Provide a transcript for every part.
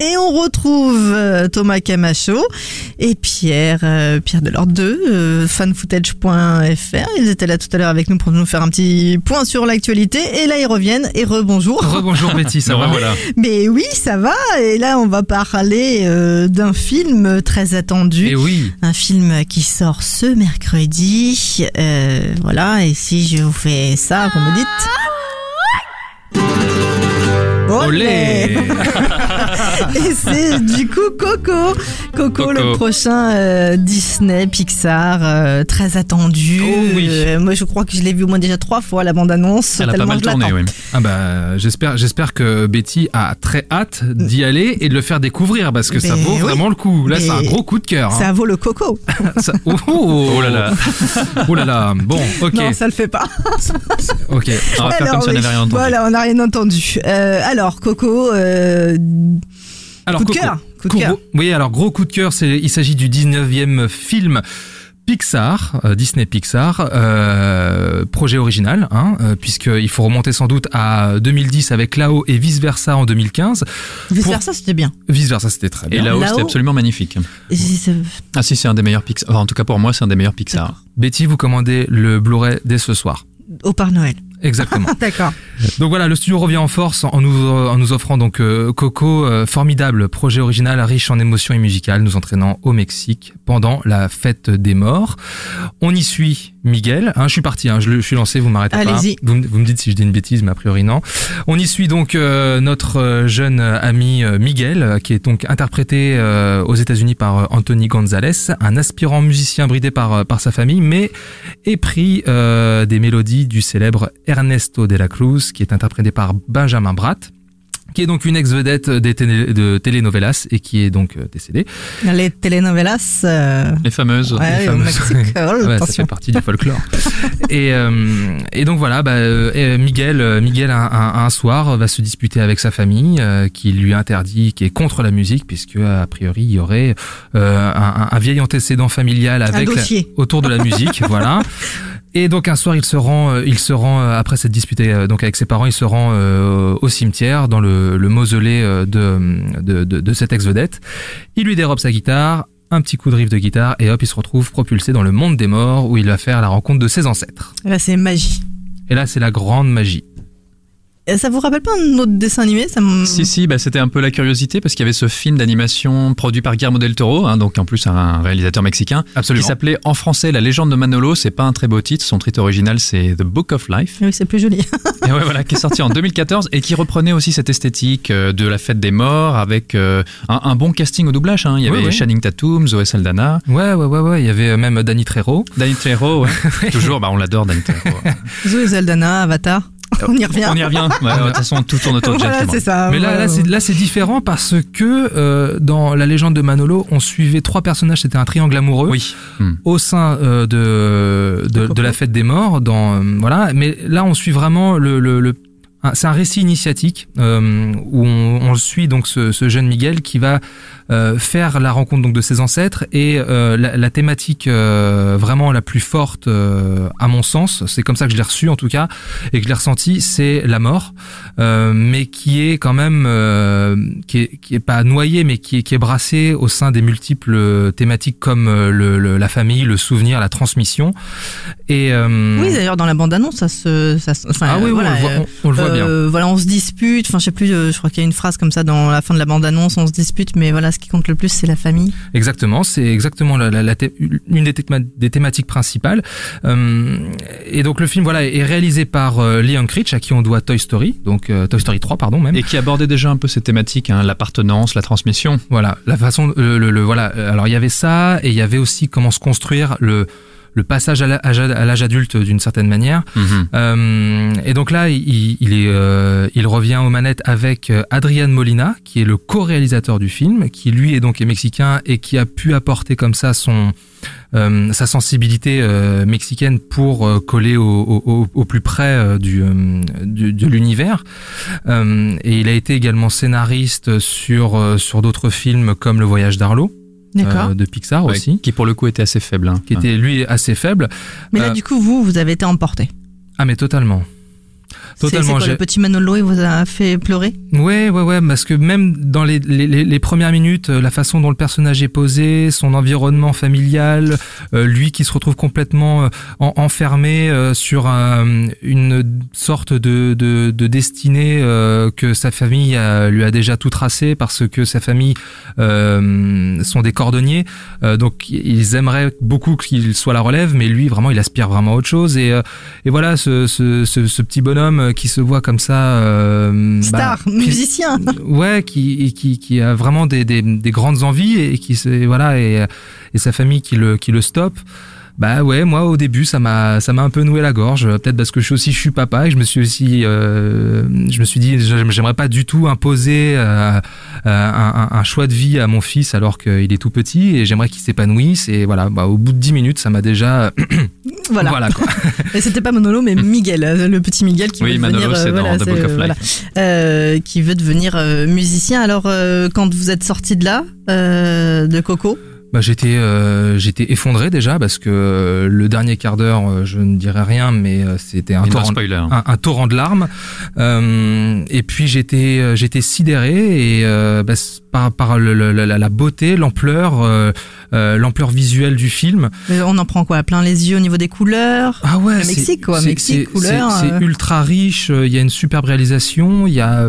Et on retrouve euh, Thomas Camacho et Pierre, euh, Pierre Delors 2, euh, fanfootage.fr. Ils étaient là tout à l'heure avec nous pour nous faire un petit point sur l'actualité. Et là, ils reviennent. Et rebonjour. Rebonjour Betty, ça va voilà. Mais oui, ça va. Et là, on va parler euh, d'un film très attendu. Et oui, Un film qui sort ce mercredi. Euh, voilà. Et si je vous fais ça, vous me dites. Olé Et c'est du coup Coco. Coco, Coco. le prochain euh, Disney Pixar, euh, très attendu. Oh oui. Euh, moi, je crois que je l'ai vu au moins déjà trois fois la bande-annonce. Elle a pas mal tourné, oui. Ah bah j'espère j'espère que Betty a très hâte d'y aller et de le faire découvrir parce que ça Mais vaut oui. vraiment le coup. Là, c'est un Mais gros coup de cœur. hein. Ça vaut le Coco. Ça- Oh, oh, Oh là là. Oh là là. Bon, ok, Non, ça le fait pas. ok. On va faire comme si on n'avait rien entendu. Voilà, on n'a rien entendu. Euh, alors, Coco, euh, Alors Coup de Coco. cœur, coup de Gros- cœur. Oui, alors gros coup de cœur, c'est il s'agit du 19e film Pixar, euh, Disney Pixar, euh, projet original, hein, euh, puisqu'il faut remonter sans doute à 2010 avec Lao et vice versa en 2015. vice Pour- versa, c'était bien. Vice versa, c'était très Et bien. là-haut, Là-haut c'était absolument magnifique. Et si Ah si, c'est un des meilleurs Pixar. Enfin, en tout cas, pour moi, c'est un des meilleurs Pixar. Betty, vous commandez le Blu-ray dès ce soir. Au Père Noël. Exactement. D'accord. Donc voilà, le studio revient en force en nous, en nous offrant donc euh, Coco, euh, formidable projet original riche en émotions et musicales, nous entraînant au Mexique pendant la fête des morts. On y suit Miguel. Hein, je suis parti, hein, je, je suis lancé, vous m'arrêtez pas. Allez-y. Vous, me- vous me dites si je dis une bêtise, mais a priori non. On y suit donc euh, notre euh, jeune ami euh, Miguel, euh, qui est donc interprété euh, aux États-Unis par Anthony Gonzalez, un aspirant musicien bridé par par sa famille, mais épris euh, des mélodies du célèbre Ernesto de la Cruz, qui est interprété par Benjamin Bratt qui est donc une ex-vedette des télé- de telenovelas et qui est donc euh, décédée. Les telenovelas. euh, Les fameuses. ouais, les au fameuses, Mexique. Oh, Ouais, ça fait partie du folklore. et, euh, et donc voilà, bah, euh, Miguel, euh, Miguel un, un- un soir va se disputer avec sa famille, euh, qui lui interdit, qui est contre la musique, puisque a priori il y aurait euh, un, un vieil antécédent familial avec la- autour de la musique, voilà. Et donc un soir, il se rend, euh, il se rend euh, après s'être disputé euh, donc avec ses parents, il se rend euh, au cimetière dans le, le mausolée de, de, de, de cette ex-vedette. Il lui dérobe sa guitare, un petit coup de riff de guitare et hop, il se retrouve propulsé dans le monde des morts où il va faire la rencontre de ses ancêtres. Là, c'est magie. Et là, c'est la grande magie. Et Ça vous rappelle pas un autre dessin animé ça me- Si, si, bah, c'était un peu la curiosité parce qu'il y avait ce film d'animation produit par Guillermo del Toro, hein, donc en plus un réalisateur mexicain, Absolument. qui s'appelait en français La légende de Manolo. C'est pas un très beau titre, son titre original c'est The Book of Life. Oui, c'est plus joli. Et ouais, voilà, qui est sorti en 2014 et qui reprenait aussi cette esthétique euh, de la fête des morts avec euh, un, un bon casting au doublage. Hein. Il y avait oui. Channing Tatum, Zoé Saldana, Ouais, ouais, ouais, ouais. Il y avait même Danny Trejo. Danny Trejo. ouais. Toujours, bah, on l'adore, Danny Trejo. Zoé Saldana, Avatar. On y revient. On y revient. Ouais, de toute façon, tout tourne autour de Voilà, c'est ça. Mais là, Voilà. là, c'est, là, c'est différent parce que euh, dans la légende de Manolo, on suivait trois personnages. C'était un triangle amoureux. Oui. Hmm. au sein euh, de, de, de la fête des morts dans euh, voilà mais là on suit vraiment le, le, c'est un récit initiatique euh, où on, on suit donc ce, ce jeune Miguel qui va euh, faire la rencontre donc de ses ancêtres et euh, la, la thématique euh, vraiment la plus forte euh, à mon sens c'est comme ça que je l'ai reçu en tout cas et que je l'ai ressenti c'est la mort euh, mais qui est quand même euh, qui est qui est pas noyé mais qui est qui est brassé au sein des multiples thématiques comme le, le- la famille le souvenir la transmission et euh, Oui, d'ailleurs, dans la bande-annonce, ça se. Ça, se- enfin, ah oui, oui, voilà, on le voit, on, on le voit bien euh, Voilà, on se dispute. Enfin, je sais plus. euh, Je crois qu'il y a une phrase comme ça dans la fin de la bande-annonce. On se dispute, mais voilà, ce qui compte le plus, c'est la famille. Exactement, c'est exactement la, la- la une des, théma- des thématiques principales. Euh, et donc le film voilà est réalisé par euh, Lee Unkrich à qui on doit Toy Story, donc donc euh, Toy Story 3 pardon même. Et qui abordait déjà un peu ces thématiques, hein, l'appartenance, la transmission. Voilà, la façon, le, le- le- voilà. Alors il y avait ça et il y avait aussi comment se construire le le passage à l'âge adulte d'une certaine manière. Mhm. Euh, et donc là, il, il est, euh, il revient aux manettes avec euh, Adrian Molina, qui est le co-réalisateur du film, qui lui est donc est mexicain et qui a pu apporter comme ça son euh, sa sensibilité mexicaine pour coller au, au, au- au plus près du, du- de l'univers. Et il a été également scénariste sur sur d'autres films comme Le Voyage d'Arlo. Euh, de Pixar Ouais, aussi, Qui pour le coup était assez faible. hein. qui était lui assez faible. Mais là, euh, du coup, vous, vous avez été emporté. Ah mais totalement. Totalement. quoi, le petit Manolo, il vous a fait pleurer? Ouais, ouais, ouais, parce que même dans les, les, premières minutes, euh, la façon dont le personnage est posé, son environnement familial, euh, lui qui se retrouve complètement euh, en- enfermé euh, sur un- une sorte de, de, de destinée euh, que sa famille a- lui a déjà tout tracé parce que sa famille sont des cordonniers, donc ils aimeraient beaucoup qu'il soit la relève, mais lui vraiment il aspire vraiment à autre chose et, et voilà ce, ce, ce, ce petit bonhomme qui se voit comme ça euh, Star, bah, musicien. ouais qui, qui qui a vraiment des, des, des grandes envies et qui voilà et, et sa famille qui le qui le stoppe bah ouais moi au début ça m'a ça m'a un peu noué la gorge peut-être parce que je suis aussi je suis papa et je me suis aussi euh, je me suis dit j'aim- j'aimerais pas du tout imposer euh, euh, un, choix de vie à mon fils alors qu'il est tout petit et j'aimerais qu'il s'épanouisse et voilà bah au bout de 10 minutes ça m'a déjà Voilà. voilà quoi Et c'était pas Manolo, mais Miguel, le petit Miguel qui Oui, veut Manolo, devenir, c'est dans voilà, The c'est, Book of Life. voilà, euh, qui veut devenir musicien. Alors, quand vous êtes sorti de là, de Coco, Bah, j'étais euh, j'étais effondré déjà parce que euh, le dernier quart d'heure euh, je ne dirais rien mais euh, c'était un torrent spoiler. un, un torrent de larmes Euh, et puis j'étais euh, j'étais sidéré et euh, bah, par par le- le- la, la beauté l'ampleur euh, l'ampleur visuelle du film on en prend quoi Plein les yeux au niveau des couleurs ah ouais Le c'est- Mexique, quoi, c'est- Mexique, c'est- couleur, c'est euh. ultra riche euh, il y a une superbe réalisation il y a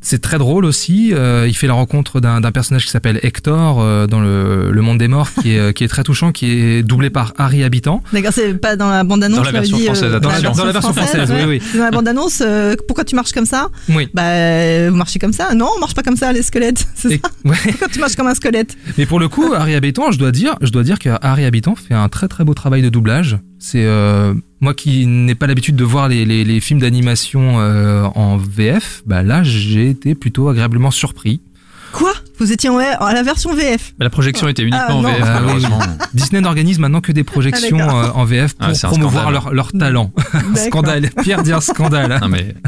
c'est très drôle aussi euh, il fait la rencontre d'un personnage qui s'appelle Hector euh, dans le, le monde des morts qui est qui est très touchant qui est doublé par Harry Habitant D'accord, c'est pas dans la bande-annonce. Dans la version dit, française, Dans la- dans la version française, oui, Dans la bande-annonce, euh, pourquoi tu marches comme ça? Oui Bah, vous marchez comme ça? Non, on marche pas comme ça, les squelettes. C'est ça? ouais. Pourquoi tu marches comme un squelette? Mais pour le coup, Harry Habitant, je dire, je dois dire que Harry Habitant fait un très très beau travail de doublage. C'est euh, moi qui n'ai pas l'habitude de voir les films d'animation euh, en VF, bah là j'ai été plutôt agréablement surpris. Quoi? Vous étiez en à la version VF la projection était uniquement Ah, en non. VF, Ah, oui. malheureusement. Disney n'organise maintenant que des projections Ah, euh, en VF pour Ah, promouvoir leur, leur talent. scandale. Pierre dit un scandale. Non, mais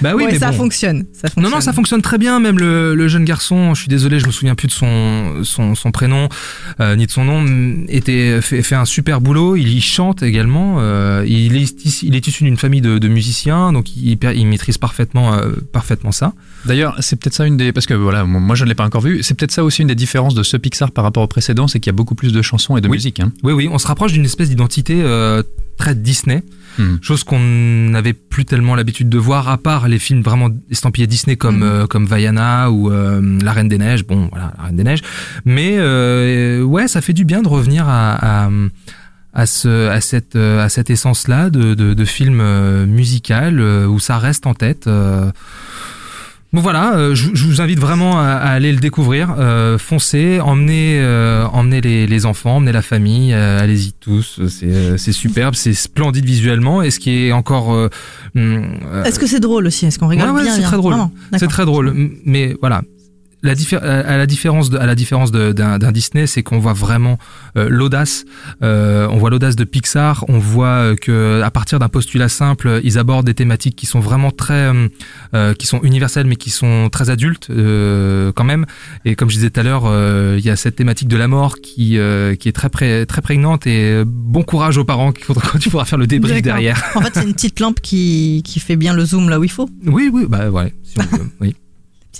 Bah oui, Ouais, mais ça bon. fonctionne. Ça fonctionne. Non, non, ça fonctionne très bien. Même le, le jeune garçon, je suis désolé, je me souviens plus de son son, son prénom euh, ni de son nom, était fait, fait un super boulot. Il y chante également. euh, il est issu- il est issu d'une famille de, de musiciens, donc il, il maîtrise parfaitement euh, parfaitement ça. D'ailleurs, c'est peut-être ça une des. Parce que voilà, moi je ne l'ai pas encore vu. C'est peut-être ça aussi une des différences de ce Pixar par rapport au précédent, c'est qu'il y a beaucoup plus de chansons et de Oui. musique. Hein. Oui, oui, on se rapproche d'une espèce d'identité euh, très Disney. Hmm. Chose qu'on n'avait plus tellement l'habitude de voir, à part les films vraiment estampillés Disney comme Mhm. euh, comme Vaiana ou euh, La Reine des Neiges. Bon, voilà, La Reine des Neiges. Mais euh, ouais, ça fait du bien de revenir à, à à ce à cette à cette essence là de de, de film musical où ça reste en tête. Bon voilà, euh, je, je vous invite vraiment à, à aller le découvrir. Euh, foncez, emmenez, euh, emmenez les, les enfants, emmenez la famille, euh, allez-y tous. C'est, euh, superbe, c'est splendide visuellement. Et ce qui est encore, euh, hum, Est-ce que c'est drôle aussi? Est-ce qu'on rigole Ouais, ouais, bien c'est très drôle. C'est très drôle. Mais voilà, la diffé- à la différence de, à la différence d'un, Disney, c'est qu'on voit vraiment euh, l'audace. Euh, on voit l'audace de Pixar. On voit euh, que à partir d'un postulat simple, ils abordent des thématiques qui sont vraiment très, euh, euh, qui sont universelles, mais qui sont très adultes euh, quand même. Et comme je disais tout à l'heure, euh, il y a cette thématique de la mort qui, euh, qui est très, pré- très prégnante. Et euh, bon courage aux parents quand, tu pourras faire le débrief derrière. En fait, c'est une petite lampe qui, qui fait bien le zoom là où il faut. Oui, oui, bah ouais. Si on peut, oui.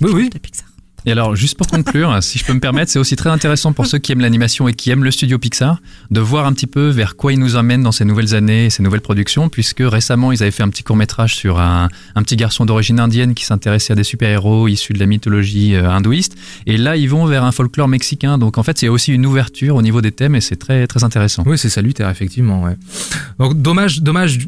Oui, oui. de Pixar. Et alors, juste pour conclure, si je peux me permettre, c'est aussi très intéressant pour ceux qui aiment l'animation et qui aiment le studio Pixar de voir un petit peu vers quoi ils nous emmènent dans ces nouvelles années ces nouvelles productions, puisque récemment, ils avaient fait un petit court-métrage sur un, petit garçon d'origine indienne qui s'intéressait à des super-héros issus de la mythologie euh, hindouiste. Et là, ils vont vers un folklore mexicain. Donc, en fait, c'est aussi une ouverture au niveau des thèmes et c'est très, très intéressant. Oui, c'est salutaire, effectivement. Donc, dommage, dommage.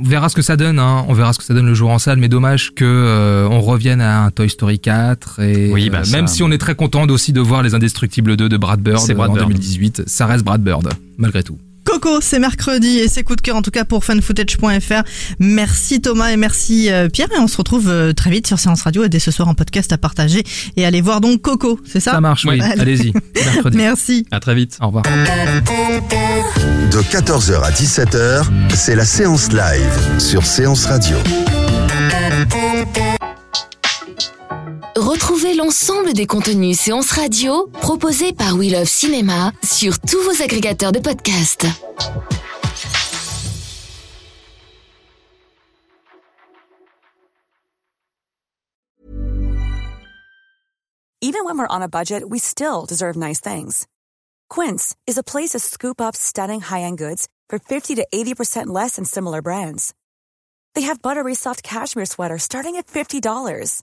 On verra ce que ça donne. Hein. On verra ce que ça donne le jour en salle, mais dommage que euh, on revienne à un Toy Story 4. Et Oui, bah, euh, ça- même si on est très content aussi de voir les Indestructibles 2 de Brad Bird C'est Brad en Bird. 2018, ça reste Brad Bird malgré tout. Coco, c'est mercredi et c'est coup de cœur en tout cas pour fanfootage.fr. Merci Thomas et merci euh, Pierre et on se retrouve euh, très vite sur Séance Radio et dès ce soir en podcast à partager et allez voir donc Coco, c'est ça? Ça marche, oui. Allez. Allez-y, mercredi. Merci. À très vite. Au revoir. De 14h à 17h, c'est la séance live sur Séance Radio. L'ensemble des contenus séances radio proposés par We Love Cinéma sur tous vos agrégateurs de podcasts. Even when we're on a budget, we still deserve nice things. Quince is a place to scoop up stunning high-end goods for 50 to 80% less than similar brands. They have buttery soft cashmere sweaters starting at $50,